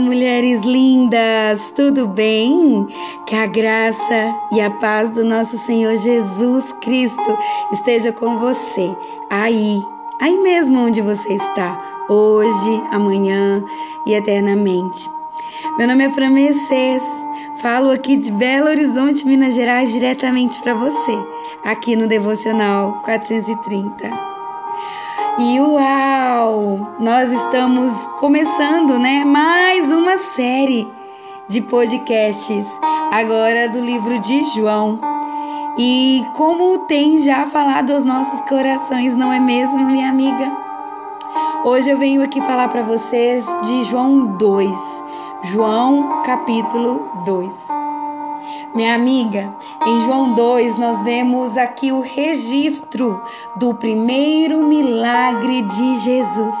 mulheres lindas, tudo bem? Que a graça e a paz do nosso Senhor Jesus Cristo esteja com você, aí, aí mesmo onde você está, hoje, amanhã e eternamente. Meu nome é Fran falo aqui de Belo Horizonte, Minas Gerais, diretamente para você, aqui no Devocional 430. E uau! Nós estamos começando, né? Mais uma série de podcasts, agora do livro de João. E como tem já falado aos nossos corações, não é mesmo, minha amiga? Hoje eu venho aqui falar para vocês de João 2. João capítulo 2. Minha amiga, em João 2 nós vemos aqui o registro do primeiro milagre de Jesus.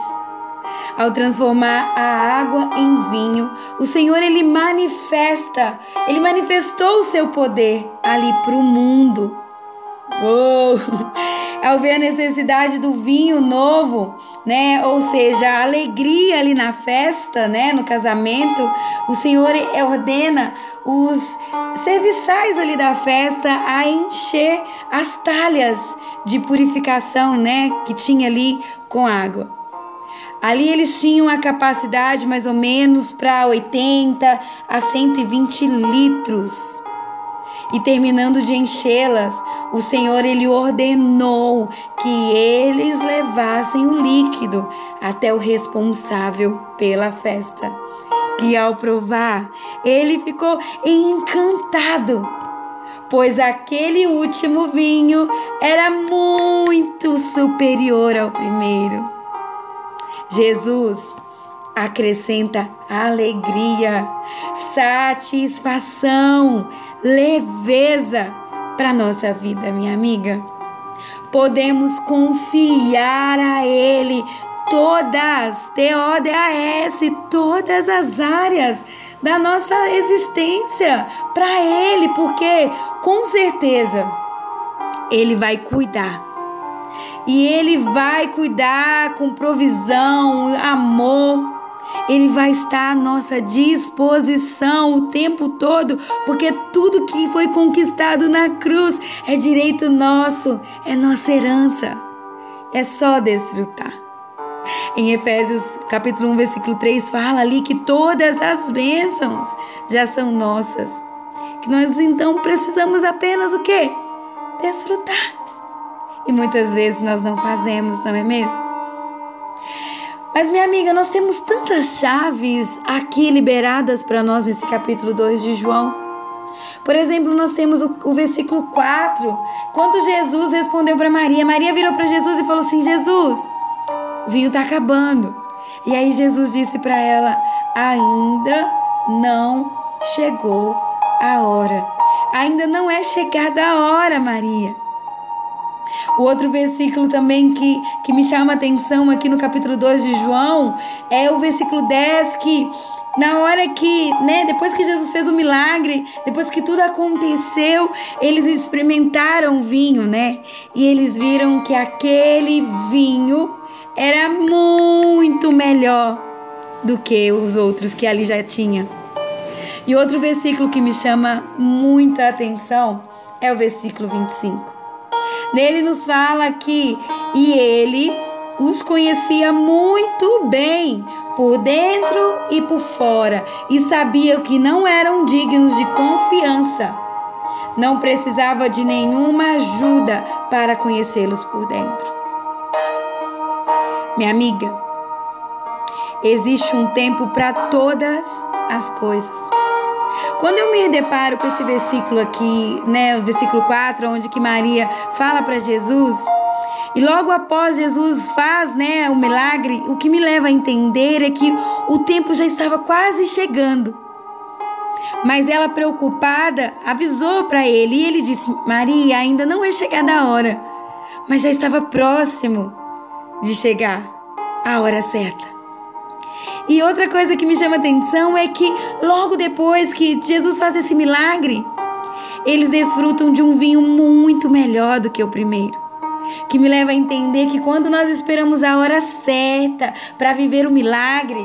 Ao transformar a água em vinho, o Senhor ele manifesta, ele manifestou o seu poder ali para o mundo. Oh, ao ver a necessidade do vinho novo, né? Ou seja, a alegria ali na festa, né? No casamento, o Senhor ordena os serviçais ali da festa a encher as talhas de purificação, né? Que tinha ali com água. Ali eles tinham a capacidade mais ou menos para 80 a 120 litros e terminando de enchê-las, o Senhor ele ordenou que eles levassem o líquido até o responsável pela festa. Que ao provar, ele ficou encantado, pois aquele último vinho era muito superior ao primeiro. Jesus acrescenta alegria, satisfação, leveza para nossa vida, minha amiga. Podemos confiar a Ele todas, T-O-D-A-S, todas as áreas da nossa existência para Ele, porque com certeza Ele vai cuidar e Ele vai cuidar com provisão, amor. Ele vai estar à nossa disposição o tempo todo, porque tudo que foi conquistado na cruz é direito nosso, é nossa herança. É só desfrutar. Em Efésios capítulo 1, versículo 3 fala ali que todas as bênçãos já são nossas. Que nós então precisamos apenas o quê? Desfrutar. E muitas vezes nós não fazemos, não é mesmo? Mas, minha amiga, nós temos tantas chaves aqui liberadas para nós nesse capítulo 2 de João. Por exemplo, nós temos o, o versículo 4, quando Jesus respondeu para Maria. Maria virou para Jesus e falou assim: Jesus, o vinho está acabando. E aí Jesus disse para ela: Ainda não chegou a hora. Ainda não é chegada a hora, Maria. O outro versículo também que, que me chama a atenção aqui no capítulo 2 de João é o versículo 10 que na hora que, né, depois que Jesus fez o milagre, depois que tudo aconteceu, eles experimentaram vinho, né? E eles viram que aquele vinho era muito melhor do que os outros que ali já tinha. E outro versículo que me chama muita atenção é o versículo 25. Nele nos fala que e ele os conhecia muito bem, por dentro e por fora, e sabia que não eram dignos de confiança. Não precisava de nenhuma ajuda para conhecê-los por dentro. Minha amiga, existe um tempo para todas as coisas. Quando eu me deparo com esse versículo aqui, né, o versículo 4, onde que Maria fala para Jesus, e logo após Jesus faz, né, o milagre, o que me leva a entender é que o tempo já estava quase chegando. Mas ela preocupada avisou para ele e ele disse: "Maria, ainda não é chegada a hora, mas já estava próximo de chegar a hora certa." E outra coisa que me chama atenção é que logo depois que Jesus faz esse milagre, eles desfrutam de um vinho muito melhor do que o primeiro. Que me leva a entender que quando nós esperamos a hora certa para viver o milagre,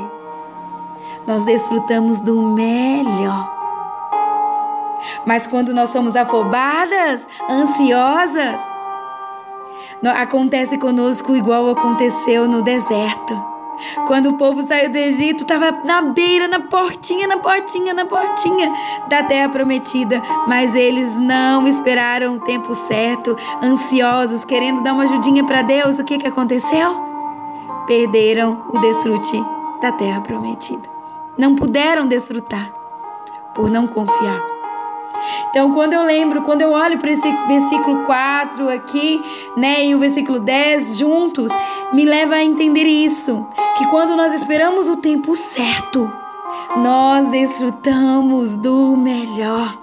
nós desfrutamos do melhor. Mas quando nós somos afobadas, ansiosas, acontece conosco igual aconteceu no deserto. Quando o povo saiu do Egito, estava na beira, na portinha, na portinha, na portinha da terra prometida. Mas eles não esperaram o tempo certo, ansiosos, querendo dar uma ajudinha para Deus. O que, que aconteceu? Perderam o desfrute da terra prometida. Não puderam desfrutar por não confiar. Então, quando eu lembro, quando eu olho para esse versículo 4 aqui, né, e o versículo 10 juntos, me leva a entender isso, que quando nós esperamos o tempo certo, nós desfrutamos do melhor.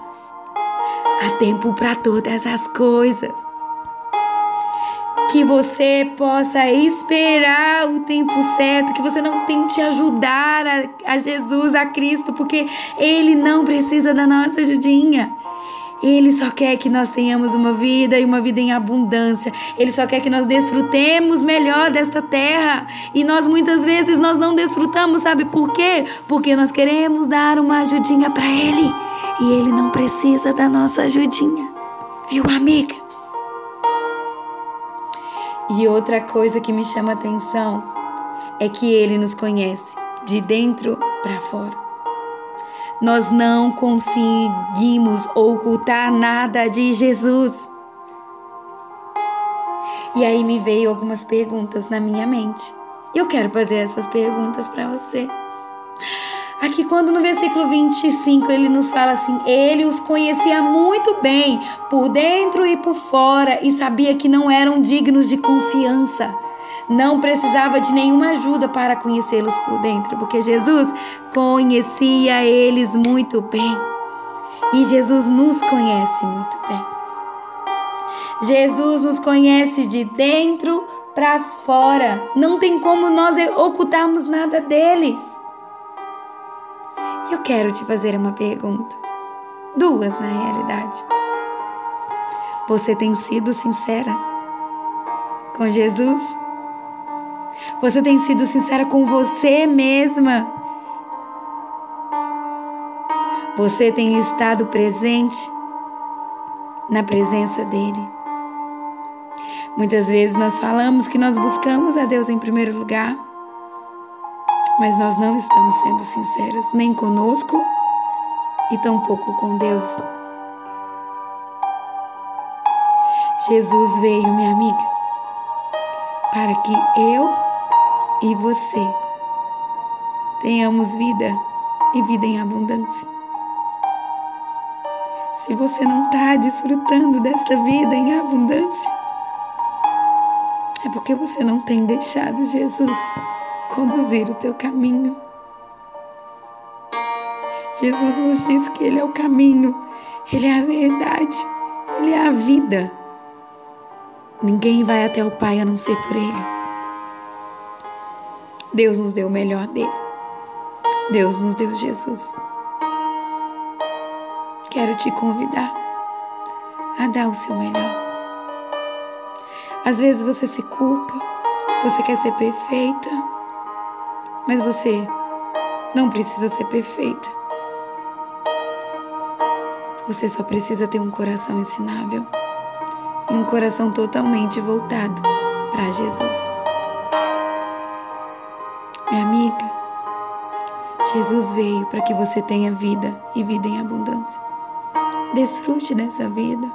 Há tempo para todas as coisas. Que você possa esperar o tempo certo, que você não tente ajudar a, a Jesus, a Cristo, porque Ele não precisa da nossa ajudinha. Ele só quer que nós tenhamos uma vida e uma vida em abundância. Ele só quer que nós desfrutemos melhor desta terra. E nós muitas vezes nós não desfrutamos, sabe por quê? Porque nós queremos dar uma ajudinha para ele e ele não precisa da nossa ajudinha. Viu, amiga? E outra coisa que me chama atenção é que ele nos conhece de dentro para fora nós não conseguimos ocultar nada de Jesus. E aí me veio algumas perguntas na minha mente. Eu quero fazer essas perguntas para você. Aqui, quando no versículo 25 ele nos fala assim: Ele os conhecia muito bem, por dentro e por fora, e sabia que não eram dignos de confiança não precisava de nenhuma ajuda para conhecê-los por dentro, porque Jesus conhecia eles muito bem. E Jesus nos conhece muito bem. Jesus nos conhece de dentro para fora. Não tem como nós ocultarmos nada dele. Eu quero te fazer uma pergunta. Duas, na realidade. Você tem sido sincera com Jesus? Você tem sido sincera com você mesma? Você tem estado presente na presença dele? Muitas vezes nós falamos que nós buscamos a Deus em primeiro lugar, mas nós não estamos sendo sinceras nem conosco e tampouco com Deus. Jesus veio, minha amiga, para que eu e você tenhamos vida e vida em abundância. Se você não está desfrutando desta vida em abundância, é porque você não tem deixado Jesus conduzir o teu caminho. Jesus nos diz que Ele é o caminho, Ele é a verdade, Ele é a vida. Ninguém vai até o Pai a não ser por Ele. Deus nos deu o melhor dele. Deus nos deu Jesus. Quero te convidar a dar o seu melhor. Às vezes você se culpa, você quer ser perfeita, mas você não precisa ser perfeita. Você só precisa ter um coração ensinável e um coração totalmente voltado para Jesus. Minha amiga, Jesus veio para que você tenha vida e vida em abundância. Desfrute dessa vida.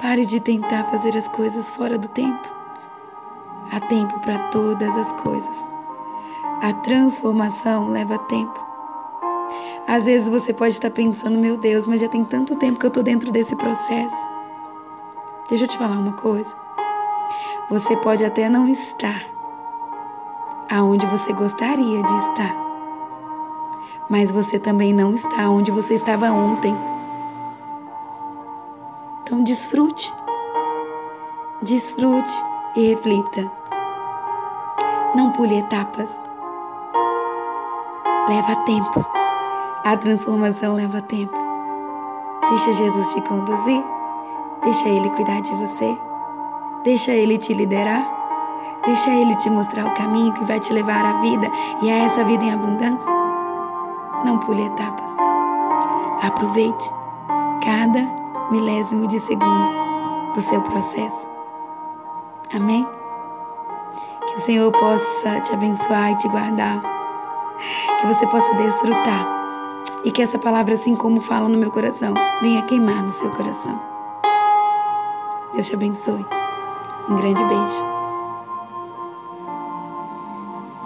Pare de tentar fazer as coisas fora do tempo. Há tempo para todas as coisas. A transformação leva tempo. Às vezes você pode estar pensando, meu Deus, mas já tem tanto tempo que eu estou dentro desse processo. Deixa eu te falar uma coisa. Você pode até não estar aonde você gostaria de estar. Mas você também não está onde você estava ontem. Então desfrute. Desfrute e reflita. Não pule etapas. Leva tempo. A transformação leva tempo. Deixa Jesus te conduzir. Deixa Ele cuidar de você. Deixa Ele te liderar. Deixa Ele te mostrar o caminho que vai te levar à vida e a essa vida em abundância. Não pule etapas. Aproveite cada milésimo de segundo do seu processo. Amém? Que o Senhor possa te abençoar e te guardar. Que você possa desfrutar. E que essa palavra, assim como fala no meu coração, venha queimar no seu coração. Deus te abençoe. Um grande beijo.